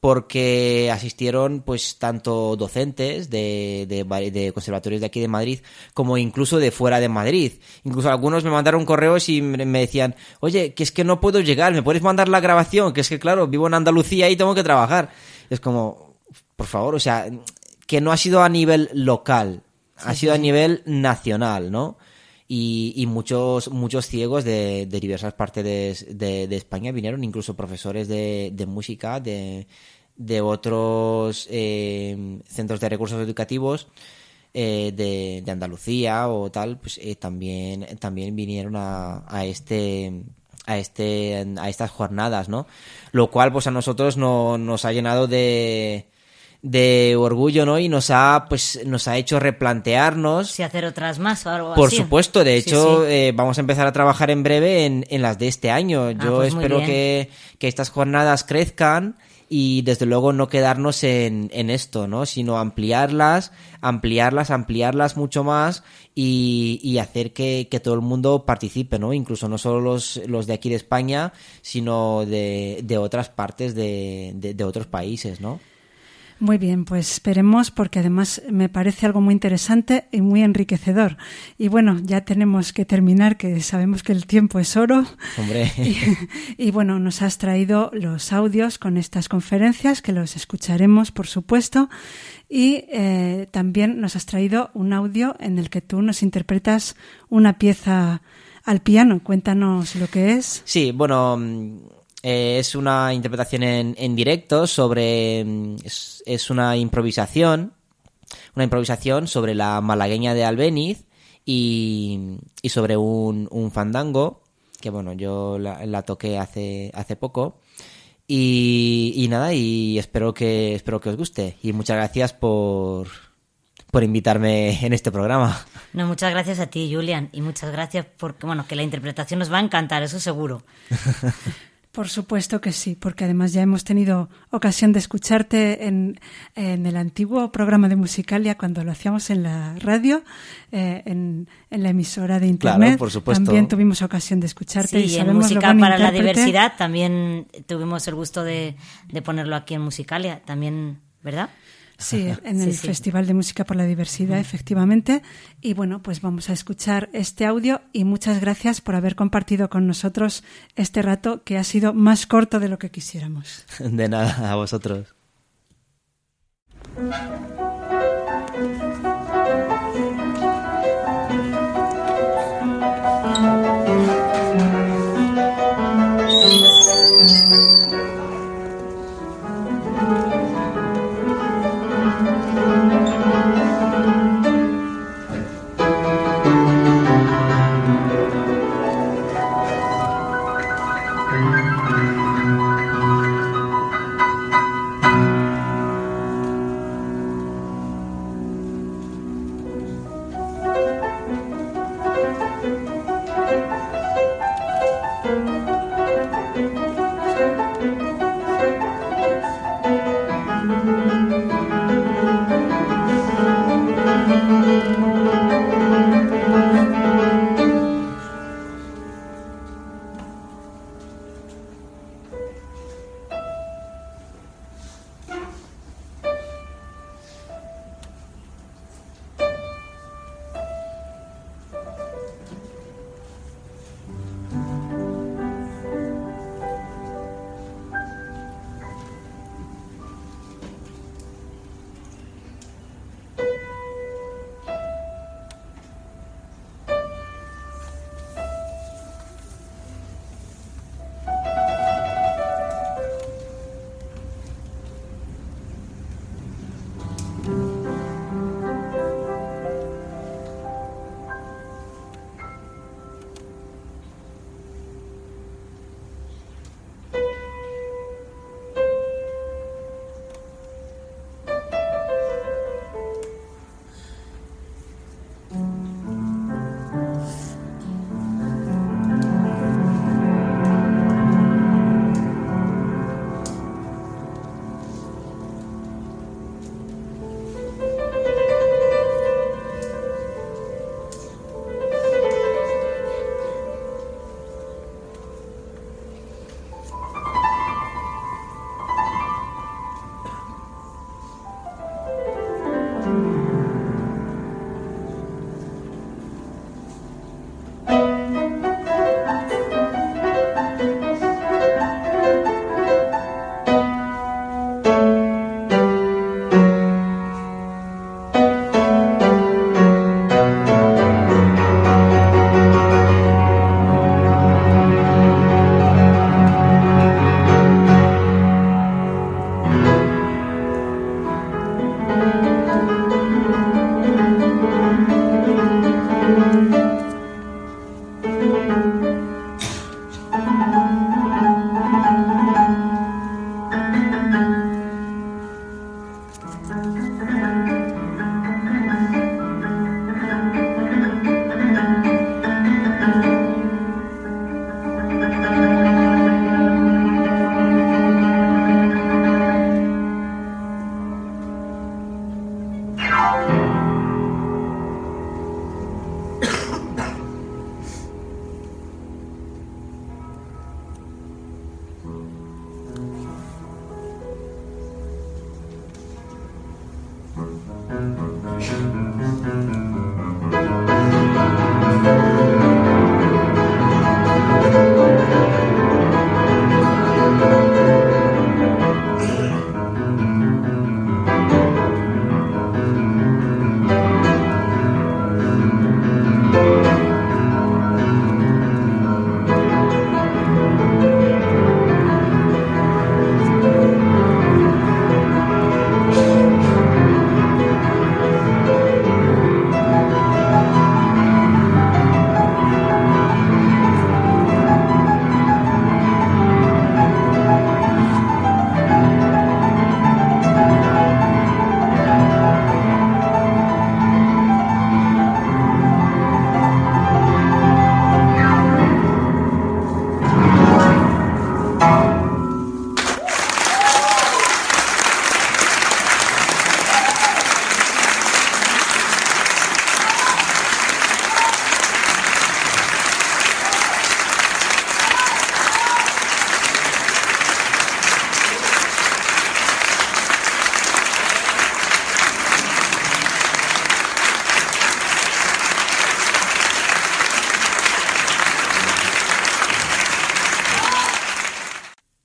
porque asistieron pues tanto docentes de, de, conservatorios de aquí de Madrid como incluso de fuera de Madrid. Incluso algunos me mandaron correos y me me decían, oye, que es que no puedo llegar, ¿me puedes mandar la grabación? Que es que claro, vivo en Andalucía y tengo que trabajar. Es como, por favor, o sea, que no ha sido a nivel local, ha sido a nivel nacional, ¿no? Y, muchos muchos ciegos de, de diversas partes de, de- España vinieron, incluso profesores de, música de, otros eh, centros de recursos educativos eh, de, de Andalucía o tal, pues eh, también, también vinieron a, a este a este a estas jornadas, ¿no? Lo cual pues a nosotros no, nos ha llenado de de orgullo, ¿no? Y nos ha pues nos ha hecho replantearnos Si hacer otras más o algo por así. supuesto, de hecho, sí. eh, vamos a empezar a trabajar en breve en, en las de este año. Yo pues espero que, que estas jornadas crezcan y desde luego no quedarnos en, en esto, ¿no? Sino ampliarlas, ampliarlas, ampliarlas mucho más y, y hacer que, que todo el mundo participe, ¿no? Incluso no solo los, los de aquí de España, sino de, de otras partes de, de, de otros países, ¿no? Muy bien, pues esperemos porque además me parece algo muy interesante y muy enriquecedor. Y bueno, ya tenemos que terminar, que sabemos que el tiempo es oro. Hombre. Y, y bueno, nos has traído los audios con estas conferencias, que los escucharemos, por supuesto. Y eh, también nos has traído un audio en el que tú nos interpretas una pieza al piano. Cuéntanos lo que es. Sí, bueno, eh, es una interpretación en, en directo sobre... mm, Es, es una improvisación, una improvisación sobre la malagueña de Albeniz y, y sobre un, un fandango, que bueno, yo la, la toqué hace, hace poco. Y, y nada, y espero que, espero que os guste. Y muchas gracias por, por invitarme en este programa. No, muchas gracias a ti, Julian, y muchas gracias porque, bueno, que la interpretación nos va a encantar, eso seguro. Por supuesto que sí, porque además ya hemos tenido ocasión de escucharte en, en el antiguo programa de Musicalia cuando lo hacíamos en la radio, eh, en, en la emisora de internet. Claro, por supuesto. También tuvimos ocasión de escucharte Sí, y en lo Música para la. Diversidad también tuvimos el gusto de, de ponerlo aquí en Musicalia, también, ¿verdad? Sí, en el sí. Festival de Música por la Diversidad, efectivamente. Y bueno, pues vamos a escuchar este audio y muchas gracias por haber compartido con nosotros este rato que ha sido más corto de lo que quisiéramos. De nada, a vosotros.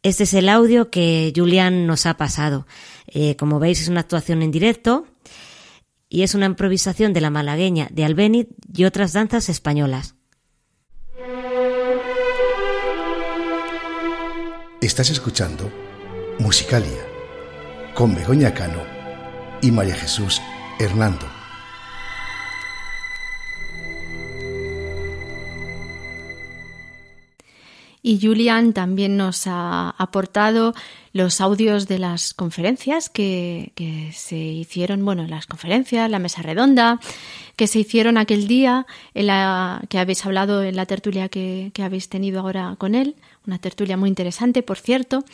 Este es el audio que Julian nos ha pasado. Eh, como veis es una actuación en directo y es una improvisación de la malagueña de Albéniz y otras danzas españolas. Estás escuchando Musicalia con Begoña Cano y María Jesús Hernando. Y Julian también nos ha aportado los audios de las conferencias que, se hicieron, bueno, las conferencias, la mesa redonda, que se hicieron aquel día, en la que habéis hablado en la tertulia que, que habéis tenido ahora con él, una tertulia muy interesante, por cierto.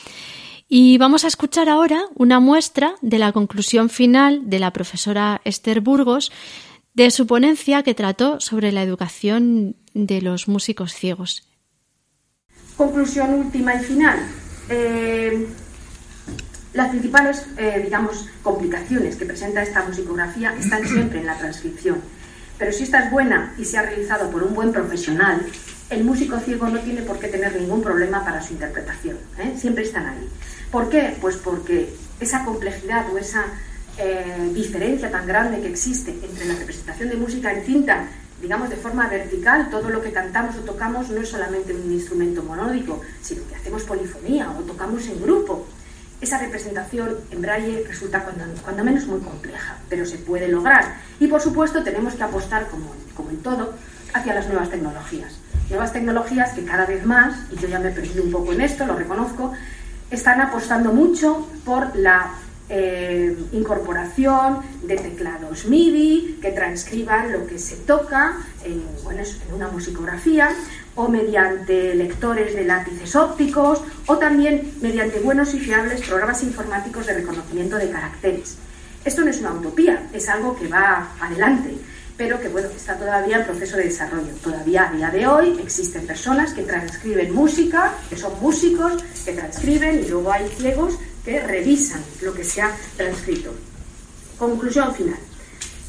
Y vamos a escuchar ahora una muestra de la conclusión final de la profesora Esther Burgos de su ponencia que trató sobre la educación de los músicos ciegos. Conclusión última y final. Eh, las principales, eh, digamos, complicaciones que presenta esta musicografía están siempre en la transcripción. Pero si esta es buena y se ha realizado por un buen profesional, el músico ciego no tiene por qué tener ningún problema para su interpretación. ¿eh? Siempre están ahí. ¿Por qué? Pues porque esa complejidad o esa eh, diferencia tan grande que existe entre la representación de música en cinta, digamos de forma vertical, todo lo que cantamos o tocamos no es solamente un instrumento monódico, sino que hacemos polifonía o tocamos en grupo. Esa representación en braille resulta cuando, menos muy compleja, pero se puede lograr. Y por supuesto tenemos que apostar, como, como en todo, hacia las nuevas tecnologías. Nuevas tecnologías que cada vez más, y yo ya me he perdido un poco en esto, lo reconozco, están apostando mucho por la eh, incorporación de teclados MIDI que transcriban lo que se toca en, bueno, en una musicografía o mediante lectores de lápices ópticos o también mediante buenos y fiables programas informáticos de reconocimiento de caracteres. Esto no es una utopía, es algo que va adelante pero que bueno, está todavía en proceso de desarrollo. Todavía a día de hoy existen personas que transcriben música, que son músicos, que transcriben y luego hay ciegos que revisan lo que se ha transcrito. Conclusión final.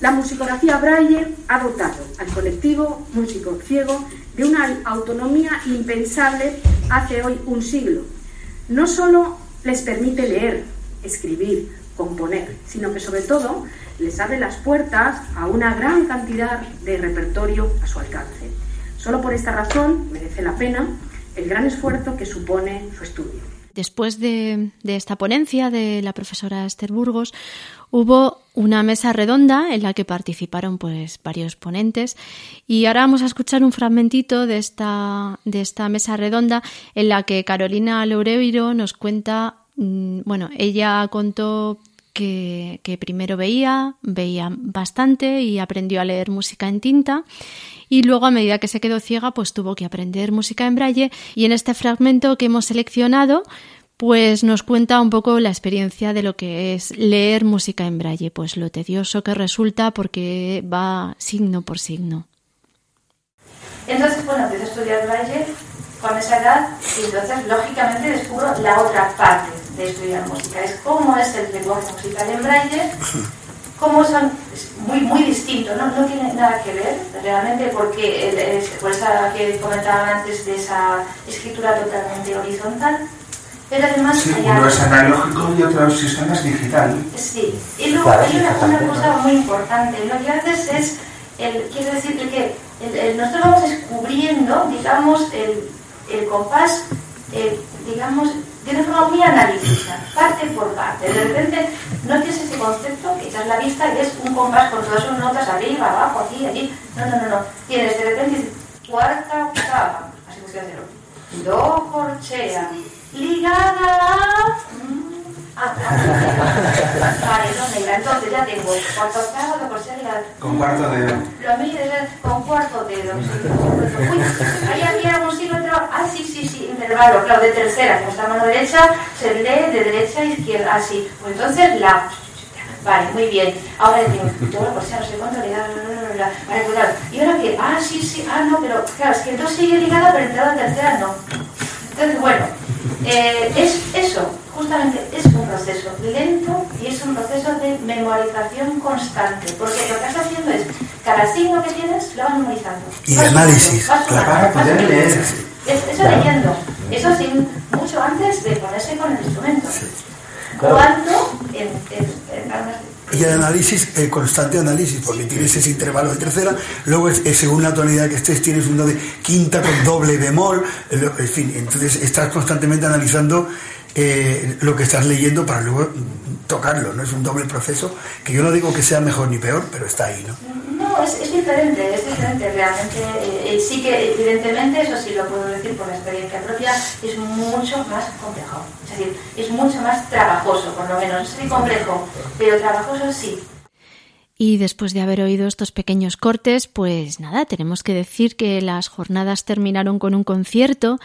La musicografía Braille ha dotado al colectivo músico ciego de una autonomía impensable hace hoy un siglo. No solo les permite leer, escribir, componer, sino que sobre todo les abre las puertas a una gran cantidad de repertorio a su alcance. Solo por esta razón merece la pena el gran esfuerzo que supone su estudio. Después de, esta ponencia de la profesora Esther Burgos, hubo una mesa redonda en la que participaron pues varios ponentes. Y ahora vamos a escuchar un fragmentito de esta, de esta mesa redonda en la que Carolina Loureiro nos cuenta, mm, bueno, ella contó que, primero veía, veía bastante y aprendió a leer música en tinta. Y luego a medida que se quedó ciega pues tuvo que aprender música en braille. Y en este fragmento que hemos seleccionado pues nos cuenta un poco la experiencia de lo que es leer música en braille, pues lo tedioso que resulta porque va signo por signo. Entonces, bueno, empecé a estudiar braille con esa edad y entonces lógicamente descubro la otra parte de estudiar música, es cómo es el lenguaje musical en braille, cómo son, es muy, muy distinto, ¿no? no tiene nada que ver realmente porque, el, es, por esa que comentaba antes de esa escritura totalmente horizontal, pero además sí, hay uno es analógico y otro sistema es digital. Sí, y luego Claro, hay una, una cosa muy importante. Lo que haces es, el, quiero decir que el- el- nosotros vamos descubriendo, digamos, el, el compás, eh, digamos, de una muy analítica, parte por parte. De repente no tienes ese concepto que echas la vista y es un compás con todas sus notas arriba, abajo, aquí, allí. No, no, no, no. Tienes de repente cuarta octava, así que haciendo. Do corchea, ligada a... mm, vale, no negra. Entonces ya tengo cuarta octava, do Con cuarto dedo. Lo mides con cuarto dedo. Uy, ahí había un entre... Ah, sí, sí, sí, intervalo, claro, de tercera, como está mano derecha, se lee de derecha a izquierda, así. Pues entonces la... Vale, muy bien. Ahora digo, yo la corchea, no sé cuánto, bla, bla. Vale, pues claro. Y ahora que, ah, sí, sí, ah, no, pero claro, es que entonces sigue ligada, pero entrada tercera no. Entonces, bueno, eh, es eso, justamente es un proceso lento y es un proceso de memorización constante, porque lo que estás haciendo es, cada signo que tienes lo vas memorizando. Y Vas de análisis, sumando, vas claro, sumando, para vas poder leer. Es- eso leyendo, eso sin, mucho antes de ponerse con el instrumento. Cuando en, en- en algunas- Y el análisis, el constante análisis, porque tienes ese intervalo de tercera, luego es, es según la tonalidad que estés, tienes uno de quinta con doble bemol, en fin, entonces estás constantemente analizando eh, lo que estás leyendo para luego tocarlo, ¿no? Es un doble proceso que yo no digo que sea mejor ni peor, pero está ahí, ¿no? No, es, es diferente, es diferente realmente. eh, eh, sí que evidentemente, eso sí lo puedo decir por la experiencia propia, es mucho más complejo. Es decir, es mucho más trabajoso, por lo menos. No sé si complejo, pero trabajoso sí. Y después de haber oído estos pequeños cortes, pues nada, tenemos que decir que las jornadas terminaron con un concierto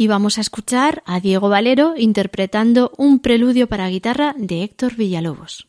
y vamos a escuchar a Diego Valero interpretando un preludio para guitarra de Héctor Villalobos.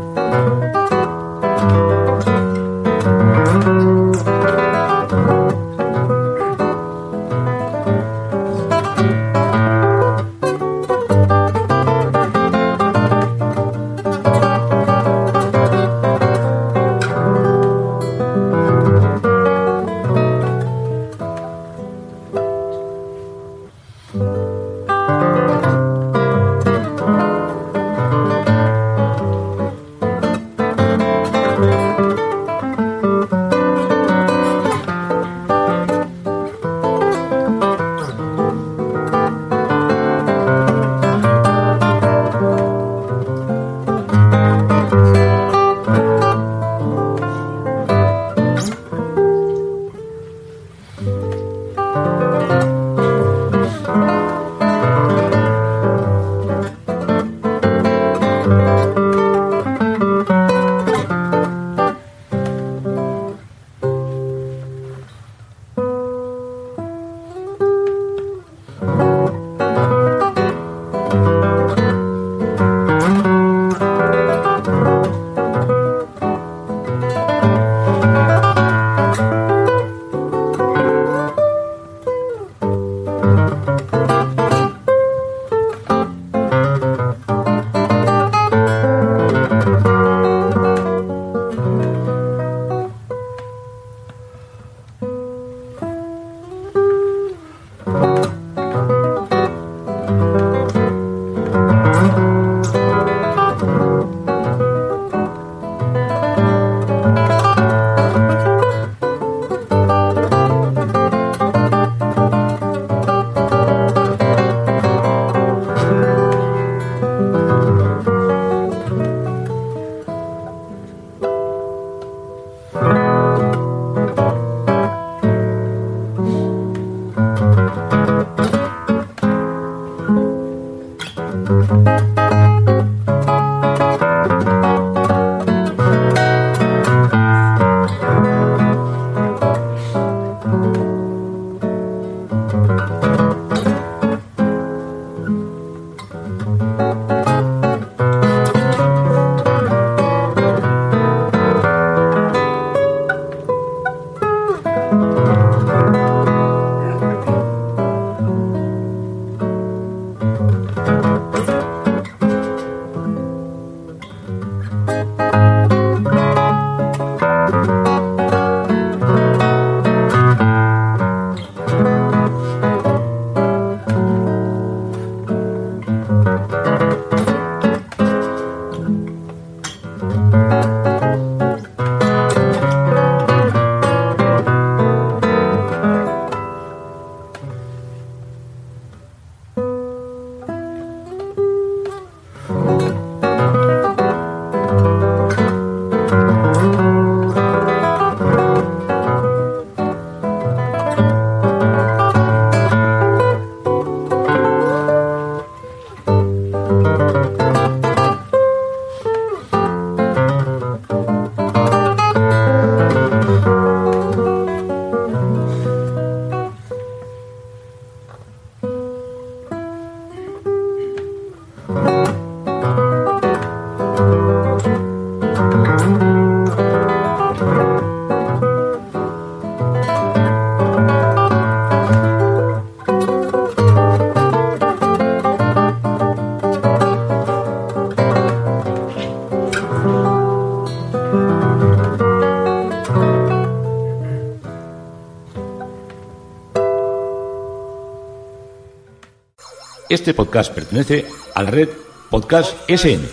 Este podcast pertenece a la red Podcast SN.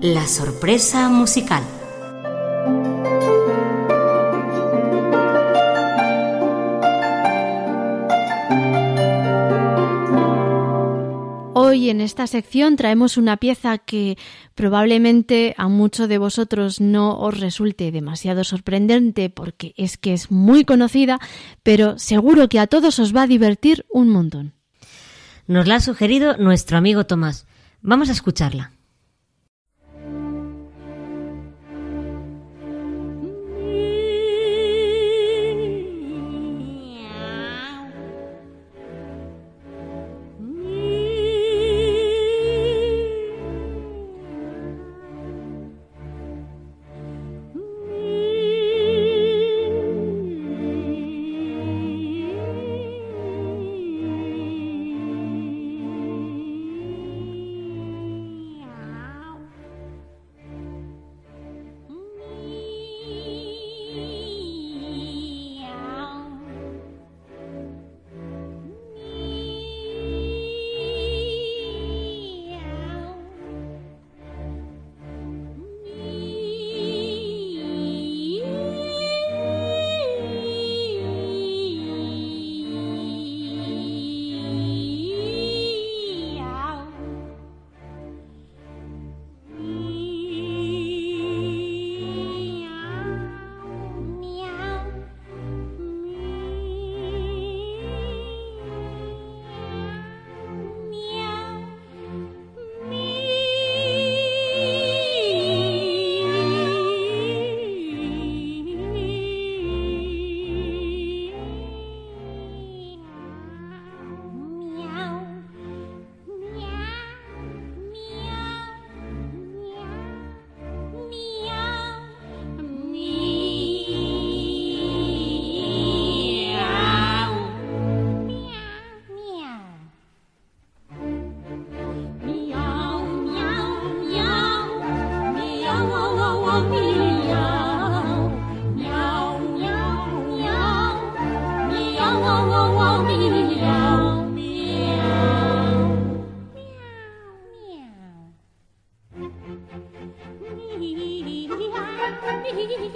La sorpresa musical. En esta sección traemos una pieza que probablemente a muchos de vosotros no os resulte demasiado sorprendente porque es que es muy conocida, pero seguro que a todos os va a divertir un montón. Nos la ha sugerido nuestro amigo Tomás. Vamos a escucharla. Me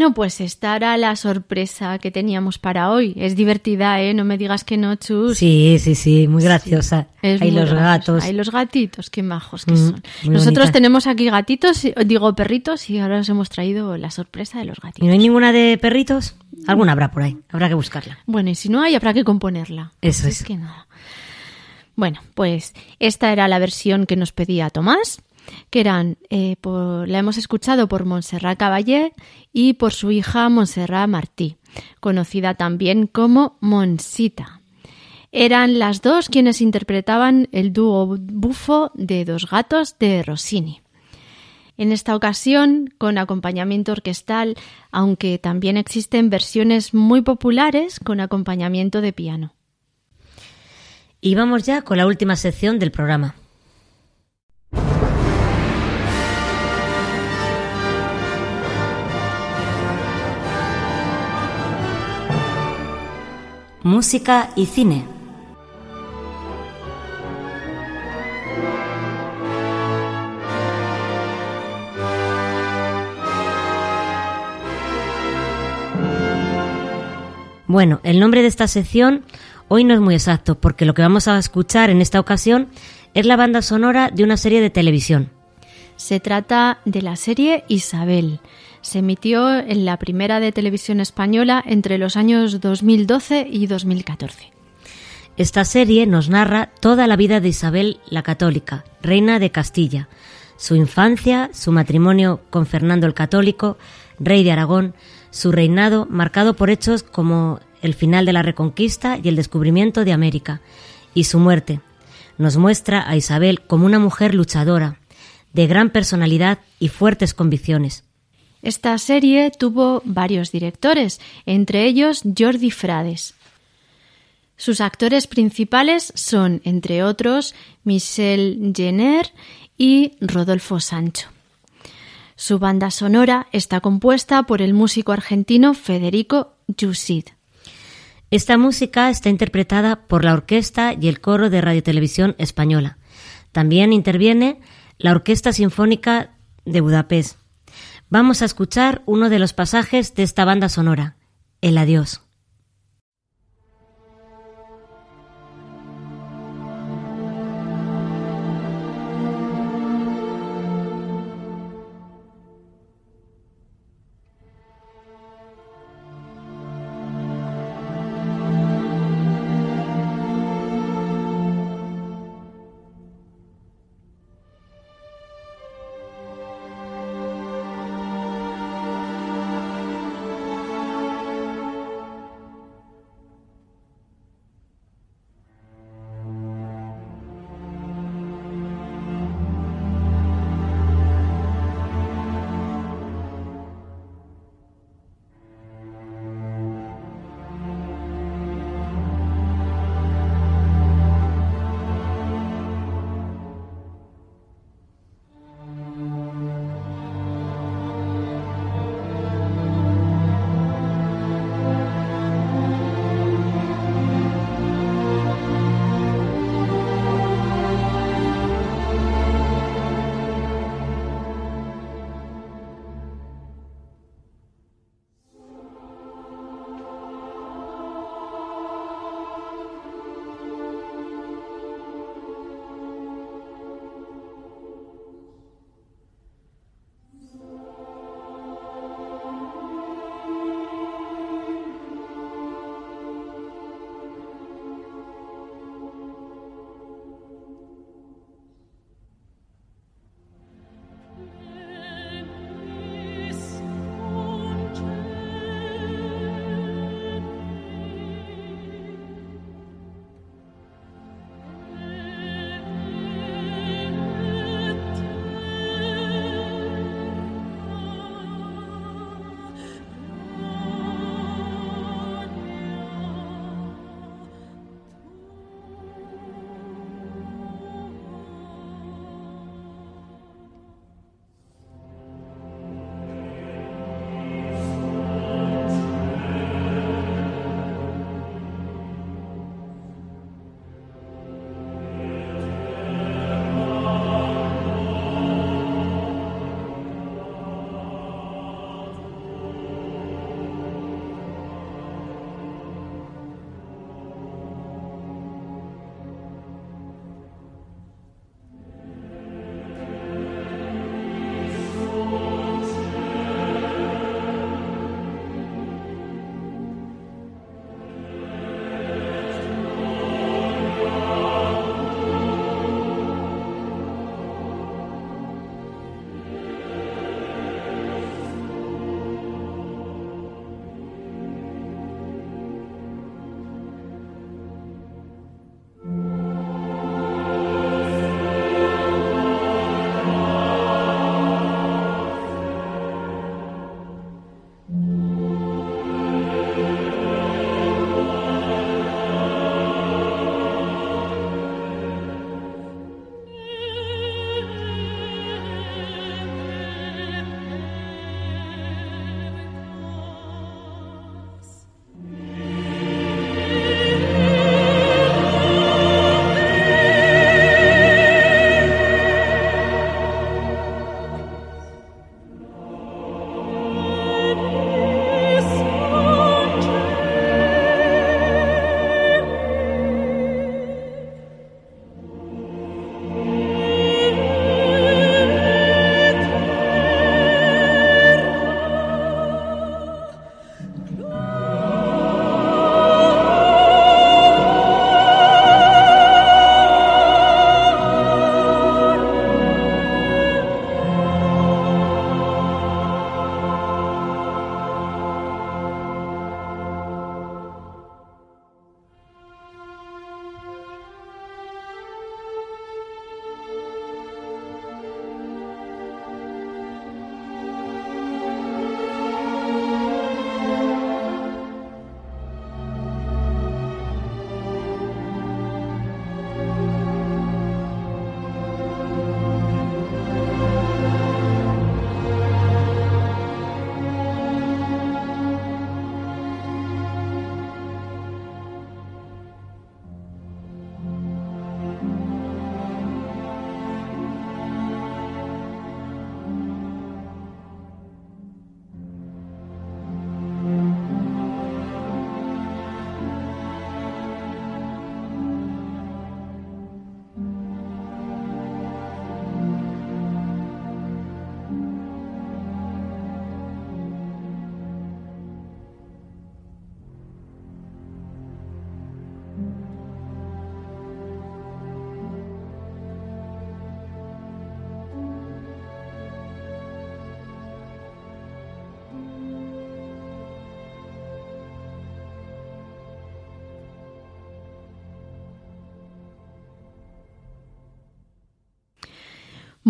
Bueno, pues esta era la sorpresa que teníamos para hoy. Es divertida, ¿eh? No me digas que no, Chus. Sí, sí, sí, muy graciosa. Hay muy los graciosa. gatos. Hay los gatitos, qué majos que Mm, son. Nosotros tenemos aquí gatitos, y- digo perritos, y ahora os hemos traído la sorpresa de los ¿Y gatitos. no hay ninguna de perritos? Alguna habrá por ahí. Habrá que buscarla. Bueno, y si no hay, habrá que componerla. Eso Así es. que nada. Bueno, pues esta era la versión que nos pedía Tomás, que eran, eh, la hemos escuchado por Montserrat Caballé y por su hija Montserrat Martí, conocida también como Monsita. Eran las dos quienes interpretaban el dúo bufo de Dos Gatos de Rossini. En esta ocasión, con acompañamiento orquestal, aunque también existen versiones muy populares con acompañamiento de piano. Y vamos ya con la última sección del programa. Música y cine. Bueno, el nombre de esta sección hoy no es muy exacto porque lo que vamos a escuchar en esta ocasión es la banda sonora de una serie de televisión. Se trata de la serie Isabel. Se emitió en la primera de televisión española entre los años 2012 y 2014. Esta serie nos narra toda la vida de Isabel la Católica, reina de Castilla, su infancia, su matrimonio con Fernando el Católico, rey de Aragón, su reinado marcado por hechos como el final de la Reconquista y el descubrimiento de América, y su muerte. Nos muestra a Isabel como una mujer luchadora, de gran personalidad y fuertes convicciones. Esta serie tuvo varios directores, entre ellos Jordi Frades. Sus actores principales son, entre otros, Michel Jenner y Rodolfo Sancho. Su banda sonora está compuesta por el músico argentino Federico Yusid. Esta música está interpretada por la orquesta y el coro de Radiotelevisión Española. También interviene la Orquesta Sinfónica de Budapest. Vamos a escuchar uno de los pasajes de esta banda sonora, El Adiós.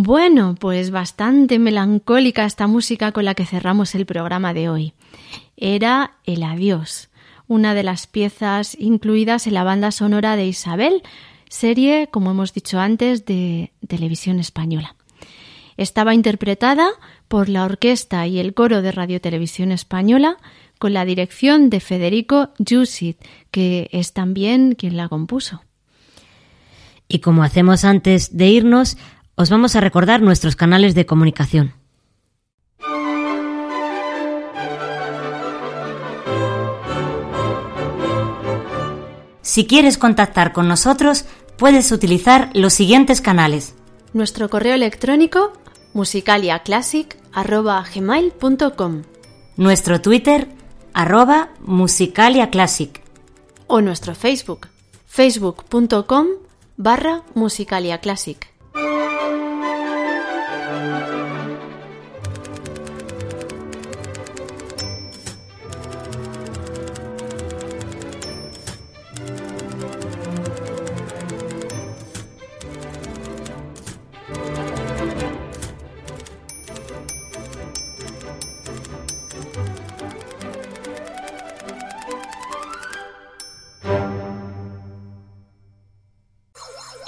Bueno, pues bastante melancólica esta música con la que cerramos el programa de hoy. Era El Adiós, una de las piezas incluidas en la banda sonora de Isabel, serie, como hemos dicho antes, de televisión española. Estaba interpretada por la orquesta y el coro de Radio Televisión Española con la dirección de Federico Jusit, que es también quien la compuso. Y como hacemos antes de irnos, os vamos a recordar nuestros canales de comunicación. Si quieres contactar con nosotros, puedes utilizar los siguientes canales. Nuestro correo electrónico musicaliaclassic.gmail.com Nuestro Twitter, arroba musicaliaclassic. O nuestro Facebook, facebook.com barra musicaliaclassic.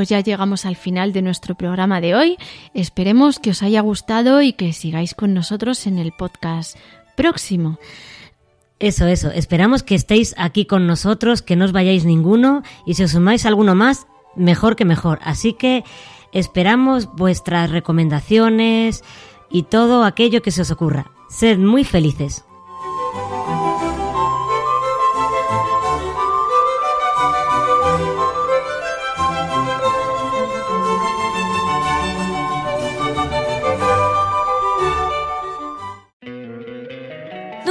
Pues ya llegamos al final de nuestro programa de hoy. Esperemos que os haya gustado y que sigáis con nosotros en el podcast próximo. Eso, eso. Esperamos que estéis aquí con nosotros, que no os vayáis ninguno y si os sumáis alguno más, mejor que mejor. Así que esperamos vuestras recomendaciones y todo aquello que se os ocurra. Sed muy felices.